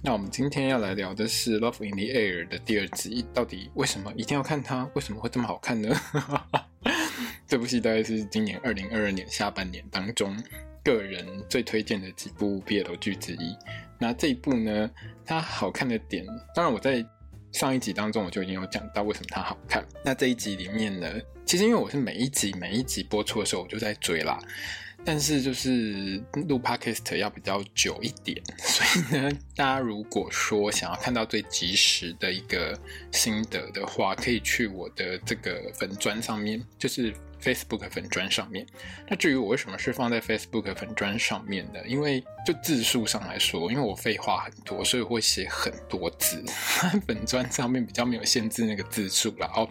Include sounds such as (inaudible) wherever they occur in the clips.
那我们今天要来聊的是《Love in the Air》的第二集，到底为什么一定要看它？为什么会这么好看呢？(laughs) 这部戏大概是今年二零二二年下半年当中个人最推荐的几部 BL 剧之一。那这一部呢，它好看的点，当然我在上一集当中我就已经有讲到为什么它好看。那这一集里面呢，其实因为我是每一集每一集播出的时候我就在追啦。但是就是录 podcast 要比较久一点，(laughs) 所以呢，大家如果说想要看到最及时的一个心得的话，可以去我的这个粉砖上面，就是 Facebook 粉砖上面。那至于我为什么是放在 Facebook 粉砖上面的，因为就字数上来说，因为我废话很多，所以会写很多字，(laughs) 粉砖上面比较没有限制那个字数啦。哦。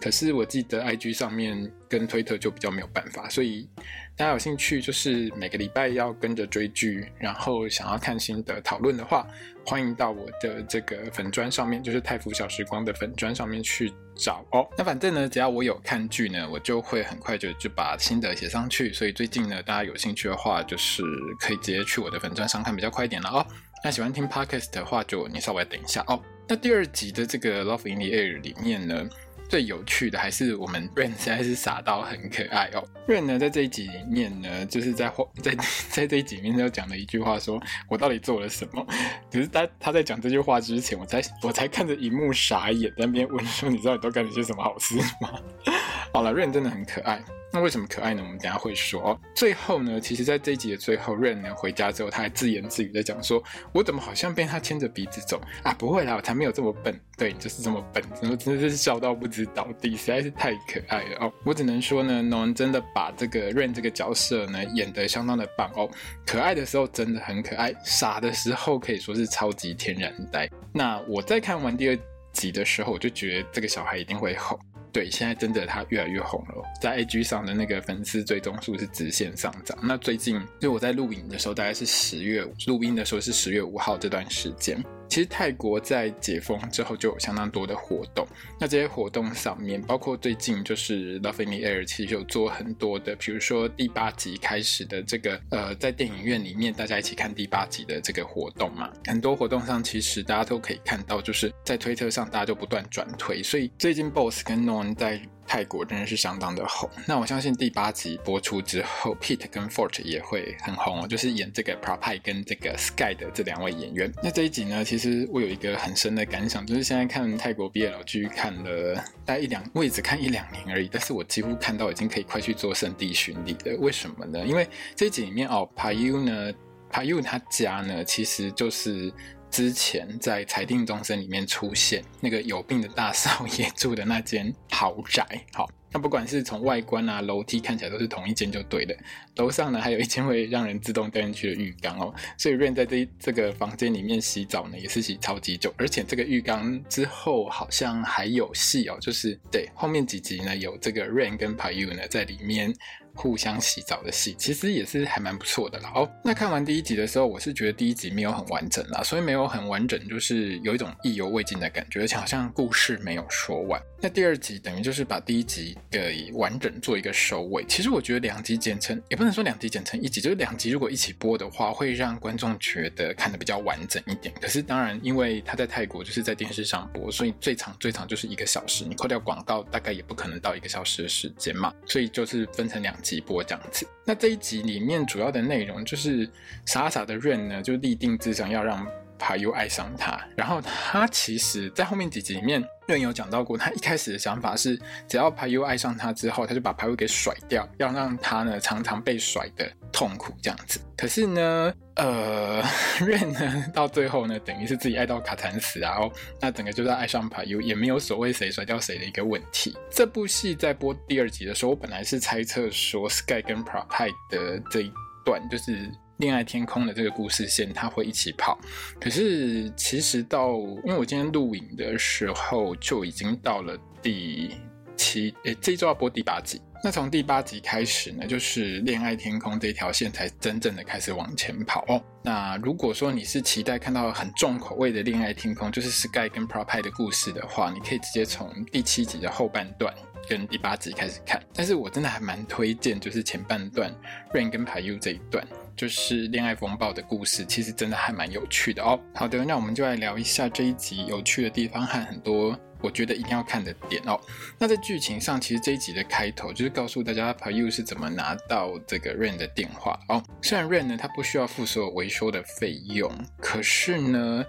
可是我记得 IG 上面跟推特就比较没有办法，所以大家有兴趣就是每个礼拜要跟着追剧，然后想要看新的讨论的话，欢迎到我的这个粉砖上面，就是泰福小时光的粉砖上面去找哦。那反正呢，只要我有看剧呢，我就会很快就就把心得写上去。所以最近呢，大家有兴趣的话，就是可以直接去我的粉砖上看，比较快一点了哦。那喜欢听 Podcast 的话，就你稍微等一下哦。那第二集的这个 Love in the Air 里面呢，最有趣的还是我们 Rain 实在是傻到很可爱哦。Rain 呢，在这一集里面呢，就是在在 (laughs) 在这一集里面就讲了一句话说，说我到底做了什么？(laughs) 可是他他在讲这句话之前，我才我才看着荧幕傻眼，在那边问说，你知道你都干了些什么好事吗？(laughs) 好了，Rain 真的很可爱。那为什么可爱呢？我们等下会说。最后呢，其实，在这一集的最后，Rain 呢回家之后，他还自言自语在讲说：“我怎么好像被他牵着鼻子走啊？不会啦，我才没有这么笨。对，就是这么笨。然后真的是笑到不知道地，实在是太可爱了哦。我只能说呢，Non 真的把这个 Rain 这个角色呢演得相当的棒哦。可爱的时候真的很可爱，傻的时候可以说是超级天然呆。那我在看完第二集的时候，我就觉得这个小孩一定会红。对，现在真的他越来越红了，在 A G 上的那个粉丝追踪数是直线上涨。那最近就我在录影的时候，大概是十月，录音的时候是十月五号这段时间。其实泰国在解封之后就有相当多的活动，那这些活动上面包括最近就是《Love in the Air》其实有做很多的，比如说第八集开始的这个呃，在电影院里面大家一起看第八集的这个活动嘛，很多活动上其实大家都可以看到，就是在推特上大家就不断转推，所以最近 Boss 跟 Non 在。泰国真的是相当的红，那我相信第八集播出之后，Pete 跟 Fort 也会很红哦，就是演这个 Prapai 跟这个 Sky 的这两位演员。那这一集呢，其实我有一个很深的感想，就是现在看泰国 BL 剧看了大概一两，我也只看一两年而已，但是我几乎看到已经可以快去做圣地巡礼了。为什么呢？因为这一集里面哦，Payu 呢，Payu 他家呢，其实就是。之前在裁定终身里面出现那个有病的大少爷住的那间豪宅，好，那不管是从外观啊，楼梯看起来都是同一间就对了。楼上呢还有一间会让人自动掉进去的浴缸哦，所以 Rain 在这这个房间里面洗澡呢也是洗超级久，而且这个浴缸之后好像还有戏哦，就是对后面几集呢有这个 Rain 跟 Payu 呢在里面。互相洗澡的戏，其实也是还蛮不错的啦。哦，那看完第一集的时候，我是觉得第一集没有很完整啦，所以没有很完整，就是有一种意犹未尽的感觉，而且好像故事没有说完。那第二集等于就是把第一集给完整做一个收尾。其实我觉得两集剪成，也不能说两集剪成一集，就是两集如果一起播的话，会让观众觉得看得比较完整一点。可是当然，因为他在泰国就是在电视上播，所以最长最长就是一个小时，你扣掉广告，大概也不可能到一个小时的时间嘛，所以就是分成两。几波这样子，那这一集里面主要的内容就是傻傻的 Rain 呢，就立定志向要让 Payu 爱上他，然后他其实在后面几集里面。Rain 有讲到过，他一开始的想法是，只要 Payu 爱上他之后，他就把 Payu 给甩掉，要让他呢常常被甩的痛苦这样子。可是呢，呃任呢到最后呢，等于是自己爱到卡惨死啊！哦，那整个就是爱上 Payu，也没有所谓谁甩掉谁的一个问题。这部戏在播第二集的时候，我本来是猜测说 Sky 跟 Pray 的这一段就是。恋爱天空的这个故事线，它会一起跑。可是其实到，因为我今天录影的时候就已经到了第七，诶，这一周要播第八集。那从第八集开始呢，就是恋爱天空这条线才真正的开始往前跑哦。那如果说你是期待看到很重口味的恋爱天空，就是 Sky 跟 Prapai 的故事的话，你可以直接从第七集的后半段跟第八集开始看。但是我真的还蛮推荐，就是前半段 Rain 跟 PayU 这一段，就是恋爱风暴的故事，其实真的还蛮有趣的哦。好的，那我们就来聊一下这一集有趣的地方和很多。我觉得一定要看的点哦。那在剧情上，其实这一集的开头就是告诉大家 PayU 是怎么拿到这个 Rain 的电话哦。虽然 Rain 呢，他不需要付所有维修的费用，可是呢。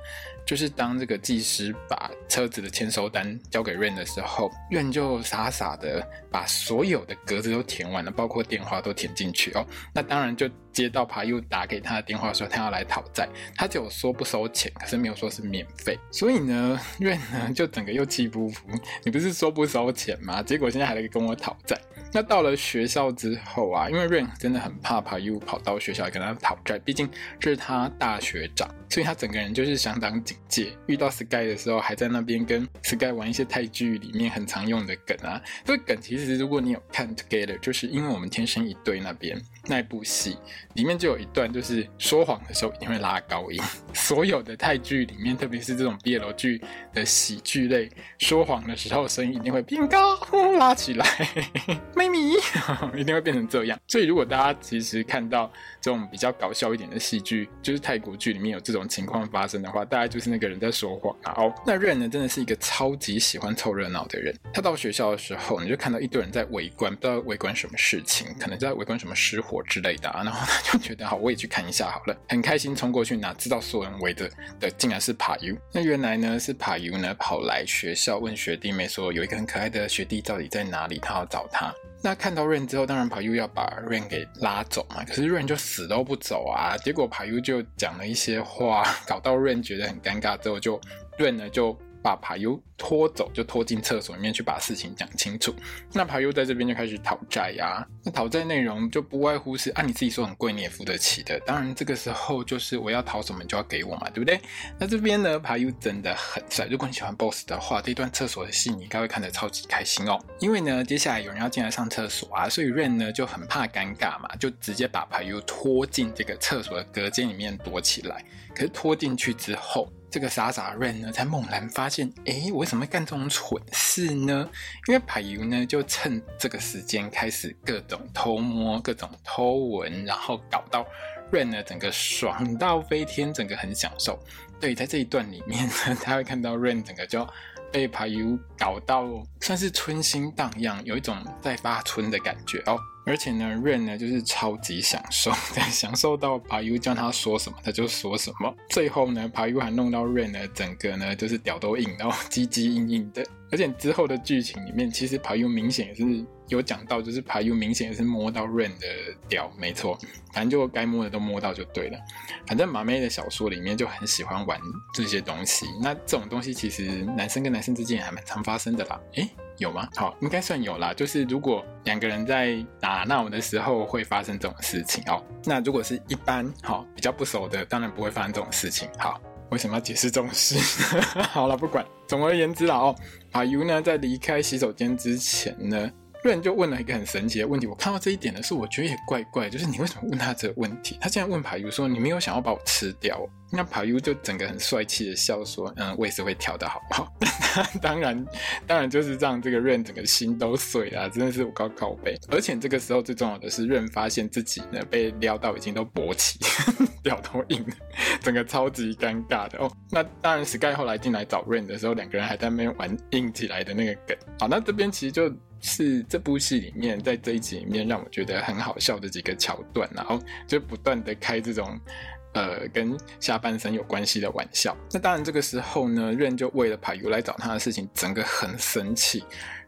就是当这个技师把车子的签收单交给 Rain 的时候，Rain 就傻傻的把所有的格子都填完了，包括电话都填进去哦。那当然就接到 PayU 打给他的电话说他要来讨债，他只有说不收钱，可是没有说是免费。所以呢，Rain 呢就整个又气不服，你不是说不收钱吗？结果现在还来跟我讨债。那到了学校之后啊，因为 Rain 真的很怕怕 U 跑到学校跟他讨债，毕竟这是他大学长，所以他整个人就是相当警戒。遇到 Sky 的时候，还在那边跟 Sky 玩一些泰剧里面很常用的梗啊。这个梗其实如果你有看 Together，就是因为我们天生一对那边那部戏里面就有一段，就是说谎的时候一定会拉高音。(laughs) 所有的泰剧里面，特别是这种 BL 剧的喜剧类，说谎的时候声音一定会变高，拉起来。(laughs) 咪 (laughs) 一定会变成这样，所以如果大家其实看到这种比较搞笑一点的戏剧，就是泰国剧里面有这种情况发生的话，大概就是那个人在说谎啊。哦，那瑞呢，真的是一个超级喜欢凑热闹的人。他到学校的时候，你就看到一堆人在围观，不知道围观什么事情，可能在围观什么失火之类的啊。然后他就觉得好，我也去看一下好了，很开心冲过去，哪知道所有人围着的竟然是 PayU。那原来呢是 PayU 呢跑来学校问学弟妹说，有一个很可爱的学弟到底在哪里，他要找他。那看到 Rain 之后，当然 PayU 要把 Rain 给拉走嘛。可是 Rain 就死都不走啊。结果 PayU 就讲了一些话，搞到 Rain 觉得很尴尬，之后就 Rain 呢就。把 PayU 拖走，就拖进厕所里面去把事情讲清楚。那 PayU 在这边就开始讨债呀。那讨债内容就不外乎是、啊、你自己说很贵，你也付得起的。当然这个时候就是我要讨什么，就要给我嘛，对不对？那这边呢，PayU 真的很帅。如果你喜欢 Boss 的话，这段厕所的戏你应该会看得超级开心哦。因为呢，接下来有人要进来上厕所啊，所以 Rain 呢就很怕尴尬嘛，就直接把 PayU 拖进这个厕所的隔间里面躲起来。可是拖进去之后，这个傻傻 Rain 呢，才猛然发现，诶，我为什么干这种蠢事呢？因为 PayU 呢，就趁这个时间开始各种偷摸、各种偷闻，然后搞到 Rain 呢，整个爽到飞天，整个很享受。对，在这一段里面呢，(laughs) 他会看到 Rain 整个就被 PayU 搞到算是春心荡漾，有一种在发春的感觉哦。而且呢，Rain 呢就是超级享受，(laughs) 对，享受到 PayU 叫他说什么他就说什么。最后呢，PayU 还弄到 Rain 呢，整个呢就是屌都硬，然后唧唧硬硬的。而且之后的剧情里面，其实 PayU 明显也是有讲到，就是 PayU 明显也是摸到 Rain 的屌，没错，反正就该摸的都摸到就对了。反正马妹的小说里面就很喜欢玩这些东西，那这种东西其实男生跟男生之间也还蛮常发生的啦。诶有吗？好，应该算有啦。就是如果两个人在打闹的时候会发生这种事情哦。那如果是一般好比较不熟的，当然不会发生这种事情。好，为什么要解释这种事？(laughs) 好了，不管。总而言之啦哦，PayU 呢在离开洗手间之前呢。Rain 就问了一个很神奇的问题，我看到这一点的时候，我觉得也怪怪，就是你为什么问他这个问题？他竟然问 PayU 说：“你没有想要把我吃掉？”那 PayU 就整个很帅气的笑说：“嗯，我也是会挑的，好不好？”当然，当然就是让这个 Rain 整个心都碎了，真的是我高靠背。而且这个时候最重要的是，Rain 发现自己呢被撩到已经都勃起，屌都硬，整个超级尴尬的哦。那当然，Sky 后来进来找 Rain 的时候，两个人还在那边玩硬起来的那个梗。好，那这边其实就。是这部戏里面，在这一集里面让我觉得很好笑的几个桥段，然后就不断的开这种，呃，跟下半身有关系的玩笑。那当然这个时候呢，Rain 就为了 PayU 来找他的事情，整个很生气。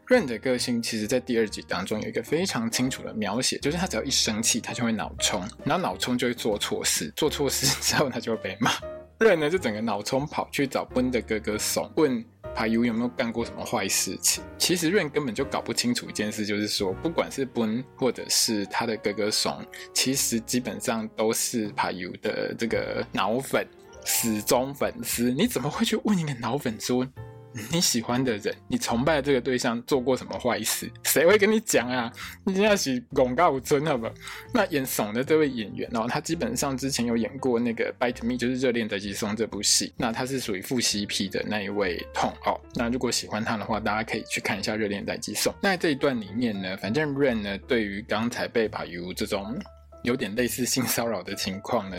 Rain 的个性其实在第二集当中有一个非常清楚的描写，就是他只要一生气，他就会脑冲，然后脑冲就会做错事，做错事之后他就会被骂。(laughs) Rain 呢就整个脑冲跑去找 Boon 的哥哥怂问。PayU 有没有干过什么坏事情？其实润根本就搞不清楚一件事，就是说，不管是布恩或者是他的哥哥怂，其实基本上都是 PayU 的这个脑粉、死忠粉丝。你怎么会去问一个脑粉说？(laughs) 你喜欢的人，你崇拜的这个对象做过什么坏事？谁会跟你讲啊？你现在是广告真好吧？那演怂的这位演员哦，他基本上之前有演过那个《Bite Me》，就是《热恋宅急送》这部戏。那他是属于副 CP 的那一位痛哦。那如果喜欢他的话，大家可以去看一下《热恋宅急送》。那这一段里面呢，反正 Ren 呢，对于刚才被把 U 这种有点类似性骚扰的情况呢，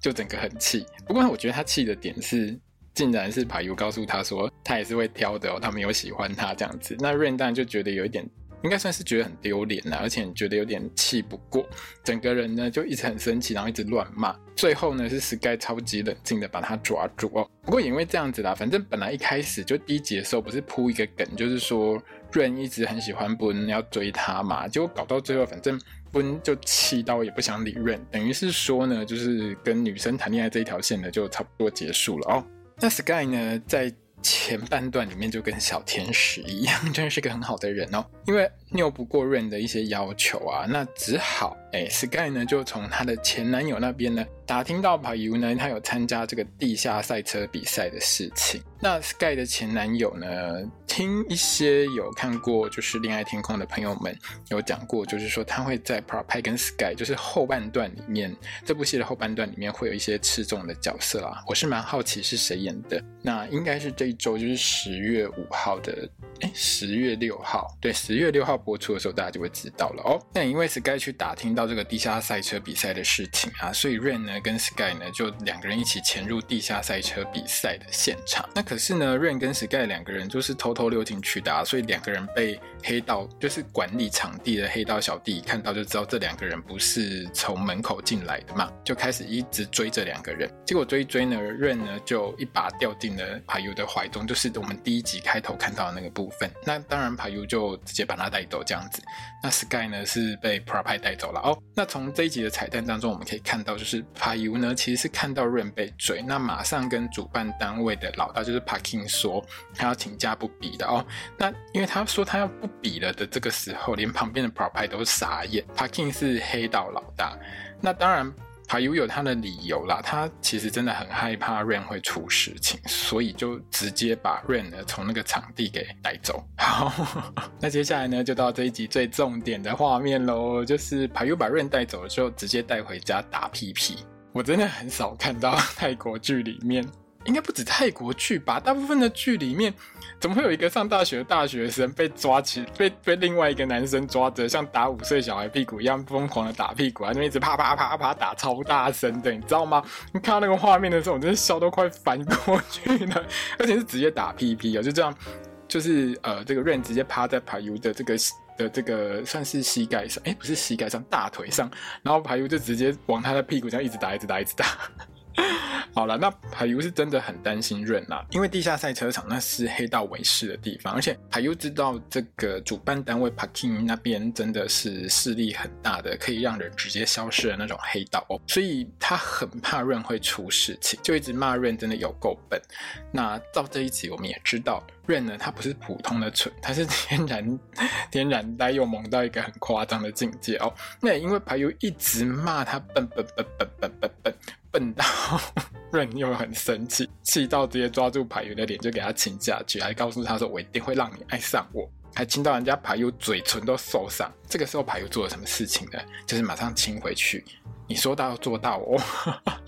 就整个很气。不过我觉得他气的点是。竟然是 PayU 告诉他说，他也是会挑的哦，他没有喜欢他这样子。那 Rain 当然就觉得有一点，应该算是觉得很丢脸了，而且觉得有点气不过，整个人呢就一直很生气，然后一直乱骂。最后呢是 Sky 超级冷静的把他抓住哦。不过也因为这样子啦，反正本来一开始就第一集的时候不是铺一个梗，就是说 Ren 一直很喜欢 Boone 要追他嘛，结果搞到最后，反正 Boone 就气到也不想理 Ren，等于是说呢，就是跟女生谈恋爱这一条线呢就差不多结束了哦。那 Sky 呢，在前半段里面就跟小天使一样，(laughs) 真的是个很好的人哦。因为拗不过 Ren 的一些要求啊，那只好哎，Sky 呢就从她的前男友那边呢打听到 PayU 呢，他有参加这个地下赛车比赛的事情。那 Sky 的前男友呢，听一些有看过就是《恋爱天空》的朋友们有讲过，就是说他会在 Prapide 跟 Sky 就是后半段里面，这部戏的后半段里面会有一些吃重的角色啊。我是蛮好奇是谁演的，那应该是这一周就是十月五号的，哎，十月六号，对，十月六号。播出的时候，大家就会知道了哦。那因为 Sky 去打听到这个地下赛车比赛的事情啊，所以 Ren 呢跟 Sky 呢就两个人一起潜入地下赛车比赛的现场。那可是呢，Ren 跟 Sky 两个人就是偷偷溜进去的啊，所以两个人被黑道就是管理场地的黑道小弟看到就知道这两个人不是从门口进来的嘛，就开始一直追这两个人。结果追一追呢，Ren 呢就一把掉进了 PayU 的怀中，就是我们第一集开头看到的那个部分。那当然 PayU 就直接把他带。走这样子，那 Sky 呢是被 p r a p a i 带走了哦。那从这一集的彩蛋当中，我们可以看到，就是 PayU 呢其实是看到 Rain 被追，那马上跟主办单位的老大就是 Parking 说，他要请假不比的哦。那因为他说他要不比了的这个时候，连旁边的 p r a p a i 都傻眼。Parking 是黑道老大，那当然。排油有他的理由啦，他其实真的很害怕 Rain 会出事情，所以就直接把 Rain 呢从那个场地给带走。好，(laughs) 那接下来呢就到这一集最重点的画面喽，就是排油把 Rain 带走了之后，直接带回家打屁屁。我真的很少看到 (laughs) 泰国剧里面。应该不止泰国剧吧？大部分的剧里面，怎么会有一个上大学的大学生被抓起，被被另外一个男生抓着，像打五岁小孩屁股一样疯狂的打屁股啊？那边一直啪啪啪啪打超大声的，你知道吗？你看到那个画面的时候，我真的笑都快翻过去了，而且是直接打屁屁啊！就这样，就是呃，这个 Rain 直接趴在排油的这个的这个算是膝盖上，哎，不是膝盖上，大腿上，然后排油就直接往他的屁股这样一直打，一直打，一直打。(laughs) 好了，那 PayU 是真的很担心润啦，因为地下赛车场那是黑道为师的地方，而且 PayU 知道这个主办单位 Parking 那边真的是势力很大的，可以让人直接消失的那种黑道哦，所以他很怕润会出事情，就一直骂润真的有够笨。那到这一集我们也知道润呢他不是普通的蠢，他是天然 (laughs) 天然呆又萌到一个很夸张的境界哦。那也因为排油一直骂他笨笨笨笨笨笨笨。(laughs) 到任又很生气，气到直接抓住 PayU 的脸就给他亲下去，还告诉他说：“我一定会让你爱上我。”还亲到人家 PayU 嘴唇都受伤。这个时候 PayU 做了什么事情呢？就是马上亲回去。你说到做到哦。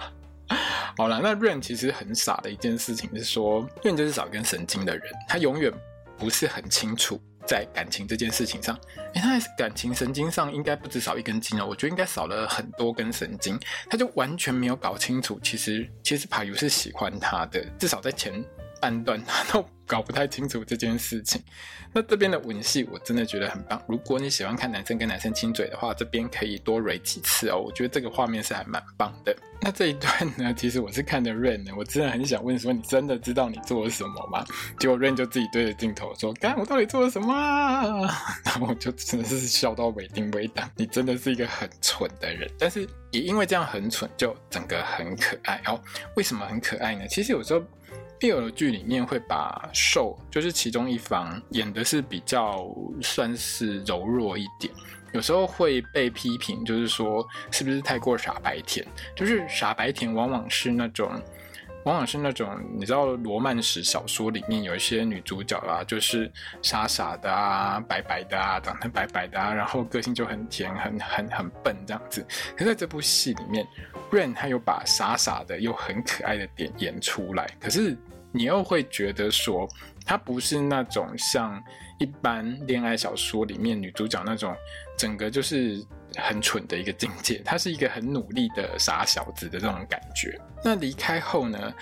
(laughs) 好了，那任其实很傻的一件事情是说任就是少根神经的人，他永远不是很清楚。在感情这件事情上，哎，他感情神经上应该不止少一根筋哦，我觉得应该少了很多根神经，他就完全没有搞清楚，其实其实 PayU 是喜欢他的，至少在前半段 (laughs) 他都。搞不太清楚这件事情，那这边的吻戏我真的觉得很棒。如果你喜欢看男生跟男生亲嘴的话，这边可以多蕊几次哦。我觉得这个画面是还蛮棒的。那这一段呢，其实我是看的 Rain，的，我真的很想问说，你真的知道你做了什么吗？结果 Rain 就自己对着镜头说：“干，我到底做了什么啊？” (laughs) 然后我就真的是笑到尾丁尾档。你真的是一个很蠢的人，但是也因为这样很蠢，就整个很可爱哦。为什么很可爱呢？其实有时候。BL 剧里面会把受，就是其中一方演的是比较算是柔弱一点，有时候会被批评，就是说是不是太过傻白甜？就是傻白甜往往是那种。往往是那种你知道罗曼史小说里面有一些女主角啊，就是傻傻的啊，白白的啊，长得白白的啊，然后个性就很甜，很很很笨这样子。可是在这部戏里面，Rain 他有把傻傻的又很可爱的点演出来，可是你又会觉得说，他不是那种像一般恋爱小说里面女主角那种整个就是。很蠢的一个境界，他是一个很努力的傻小子的这种感觉。那离开后呢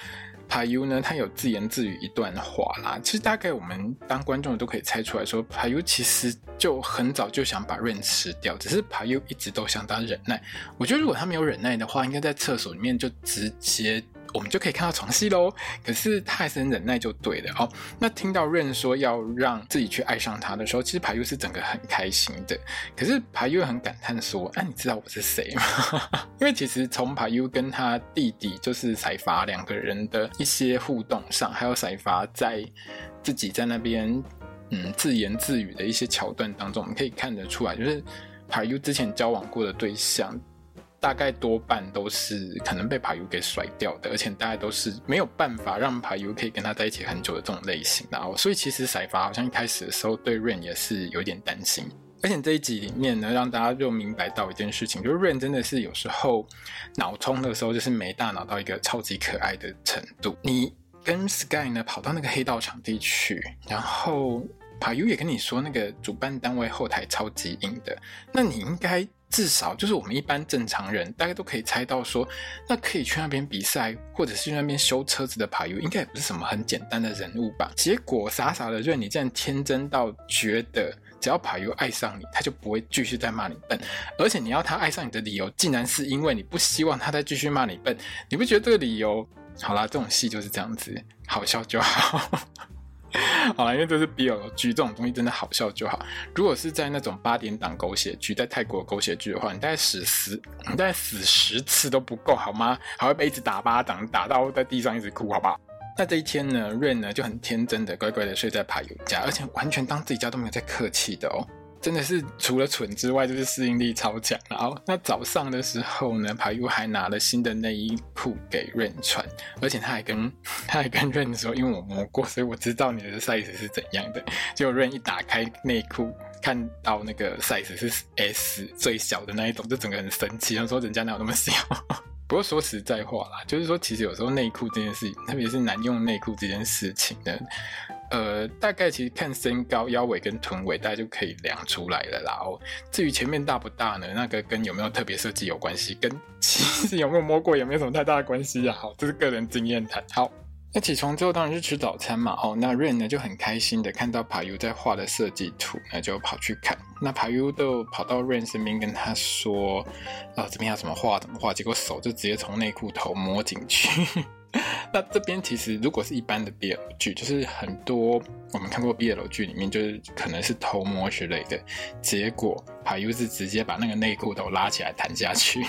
帕尤呢，他有自言自语一段话啦。其实大概我们当观众都可以猜出来说帕尤其实就很早就想把 Ren 吃掉，只是帕尤一直都想当忍耐。我觉得如果他没有忍耐的话，应该在厕所里面就直接。我们就可以看到床戏喽，可是他还是很忍耐就对了哦。那听到 Ren 说要让自己去爱上他的时候，其实 Payú 是整个很开心的。可是 Payú 很感叹说：“哎、啊，你知道我是谁吗？” (laughs) 因为其实从 Payú 跟他弟弟就是赛发两个人的一些互动上，还有赛发在自己在那边嗯自言自语的一些桥段当中，我们可以看得出来，就是 Payú 之前交往过的对象。大概多半都是可能被 Payú 给甩掉的，而且大概都是没有办法让 Payú 可以跟他在一起很久的这种类型。然后，所以其实赛法好像一开始的时候对 Ren 也是有点担心。而且这一集里面呢，让大家就明白到一件事情，就是 Ren 真的是有时候脑冲的时候，就是没大脑到一个超级可爱的程度。你跟 Sky 呢跑到那个黑道场地去，然后 Payú 也跟你说那个主办单位后台超级硬的，那你应该。至少就是我们一般正常人，大概都可以猜到说，那可以去那边比赛，或者是去那边修车子的 Payú，应该也不是什么很简单的人物吧？结果傻傻的就你竟然天真到觉得，只要 Payú 爱上你，他就不会继续再骂你笨，而且你要他爱上你的理由，竟然是因为你不希望他再继续骂你笨，你不觉得这个理由？好啦，这种戏就是这样子，好笑就好。(laughs) 好了，因为这是 BL 剧，这种东西真的好笑就好。如果是在那种八点档狗血剧，在泰国狗血剧的话，你大概死十，你大概死十次都不够，好吗？还会被一直打巴掌，打到在地上一直哭，好不好？那这一天呢，Rain 呢就很天真的乖乖的睡在帕友家，而且完全当自己家都没有在客气的哦。真的是除了蠢之外，就是适应力超强。然后那早上的时候呢，Payú 还拿了新的内衣裤给 Ren 穿，而且他还跟他还跟 Ren 说，因为我摸过，所以我知道你的 size 是怎样的。结果 Ren 一打开内裤，看到那个 size 是 S 最小的那一种，就整个很生气，他说人家哪有那么小？(laughs) 不过说实在话啦，就是说其实有时候内裤这件事情，特别是男用内裤这件事情呢。呃，大概其实看身高、腰围跟臀围，大家就可以量出来了啦。哦，至于前面大不大呢？那个跟有没有特别设计有关系，跟其实有没有摸过也没有什么太大的关系啊。好，这是个人经验谈。好，那起床之后当然是吃早餐嘛。哦，那 Rain 呢就很开心的看到 Payu 在画的设计图，那就跑去看。那 Payu 都跑到 Rain 身边跟他说：“啊、哦，这边要怎么画怎么画。”结果手就直接从内裤头摸进去。(laughs) 那这边其实如果是一般的 BL 剧，就是很多我们看过 BL 剧里面，就是可能是偷摸之类的，结果 Payú 是直接把那个内裤都拉起来弹下去。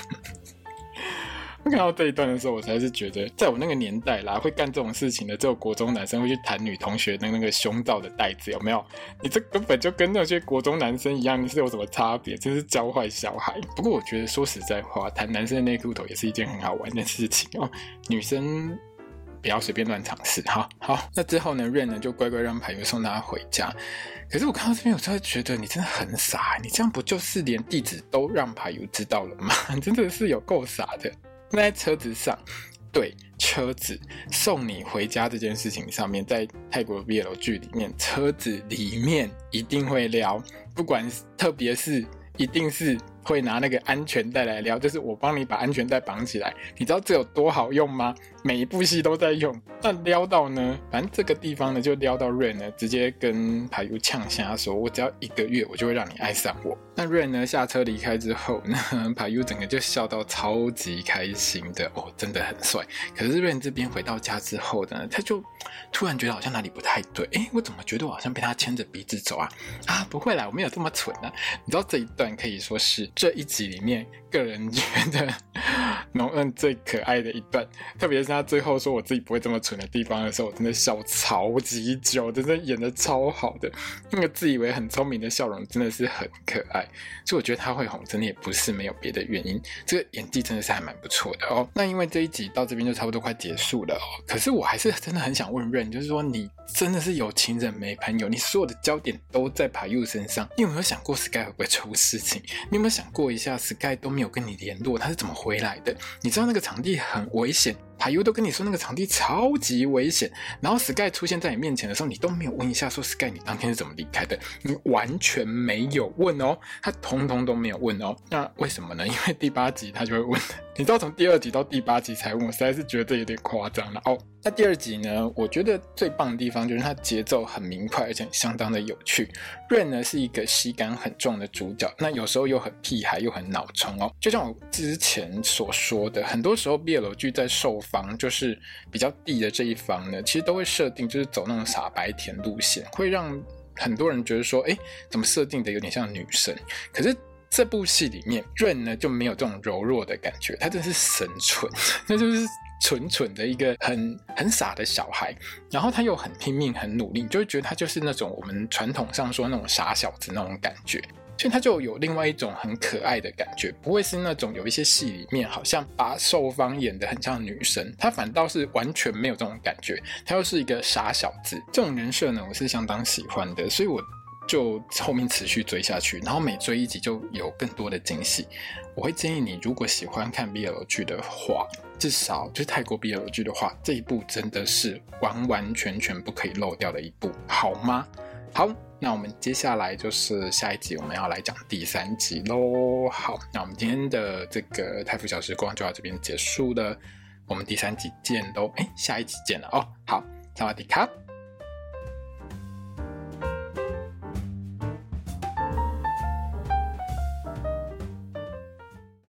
(laughs) 看到这一段的时候，我才是觉得，在我那个年代啦，会干这种事情的，只有国中男生会去弹女同学的那个胸罩的带子，有没有？你这根本就跟那些国中男生一样，你是有什么差别？真是教坏小孩。不过我觉得，说实在话，弹男生的内裤头也是一件很好玩的事情哦。女生不要随便乱尝试。哈好，那之后呢，Ren 呢就乖乖让牌友送他回家。可是我看到这边，我真的觉得你真的很傻，你这样不就是连地址都让牌友知道了吗？(laughs) 真的是有够傻的。在车子上，对，车子送你回家这件事情上面，在泰国 BL 剧里面，车子里面一定会聊，不管特别是，一定是。会拿那个安全带来撩，就是我帮你把安全带绑起来。你知道这有多好用吗？每一部戏都在用。那撩到呢？反正这个地方呢，就撩到 Rain 呢，直接跟帕 U 呛下说：“我只要一个月，我就会让你爱上我。”那 Rain 呢下车离开之后，(laughs) 那 Payú 整个就笑到超级开心的哦，真的很帅。可是 Rain 这边回到家之后呢，他就突然觉得好像哪里不太对。诶，我怎么觉得我好像被他牵着鼻子走啊？啊，不会啦，我没有这么蠢啊。你知道这一段可以说是。这一集里面个人觉得 (laughs) 农恩最可爱的一段，特别是他最后说我自己不会这么蠢的地方的时候，我真的笑超级久，真的演得超好的，那个自以为很聪明的笑容真的是很可爱，所以我觉得他会红，真的也不是没有别的原因，这个演技真的是还蛮不错的哦。那因为这一集到这边就差不多快结束了哦，可是我还是真的很想问润就是说你真的是有情人没朋友，你所有的焦点都在 PayU 身上，你有没有想过 Sky 会不会出事情？你有没有想过一下，Sky 都没有有跟你联络，他是怎么回来的？你知道那个场地很危险，PayU 都跟你说那个场地超级危险，然后 Sky 出现在你面前的时候，你都没有问一下，说 Sky 你当天是怎么离开的？你完全没有问哦，他通通都没有问哦。那为什么呢？因为第八集他就会问，你知道从第二集到第八集才问，我实在是觉得这有点夸张了哦。那第二集呢？我觉得最棒的地方就是它节奏很明快，而且相当的有趣。Rain 呢是一个喜感很重的主角，那有时候又很屁孩，又很脑冲哦。就像我之前所说的，很多时候 BL 剧在受方就是比较低的这一方呢，其实都会设定就是走那种傻白甜路线，会让很多人觉得说，哎，怎么设定的有点像女生？可是这部戏里面润呢就没有这种柔弱的感觉，他真是神蠢，那就是。蠢蠢的一个很很傻的小孩，然后他又很拼命、很努力，就会觉得他就是那种我们传统上说那种傻小子那种感觉，所以他就有另外一种很可爱的感觉，不会是那种有一些戏里面好像把受方演得很像女生，他反倒是完全没有这种感觉，他又是一个傻小子，这种人设呢，我是相当喜欢的，所以我就后面持续追下去，然后每追一集就有更多的惊喜。我会建议你，如果喜欢看 BL 剧的话。至少就是泰国 BL 剧的话，这一部真的是完完全全不可以漏掉的一部，好吗？好，那我们接下来就是下一集，我们要来讲第三集喽。好，那我们今天的这个泰腐小时光就到这边结束了，我们第三集见喽，哎，下一集见了哦。好，萨瓦迪卡。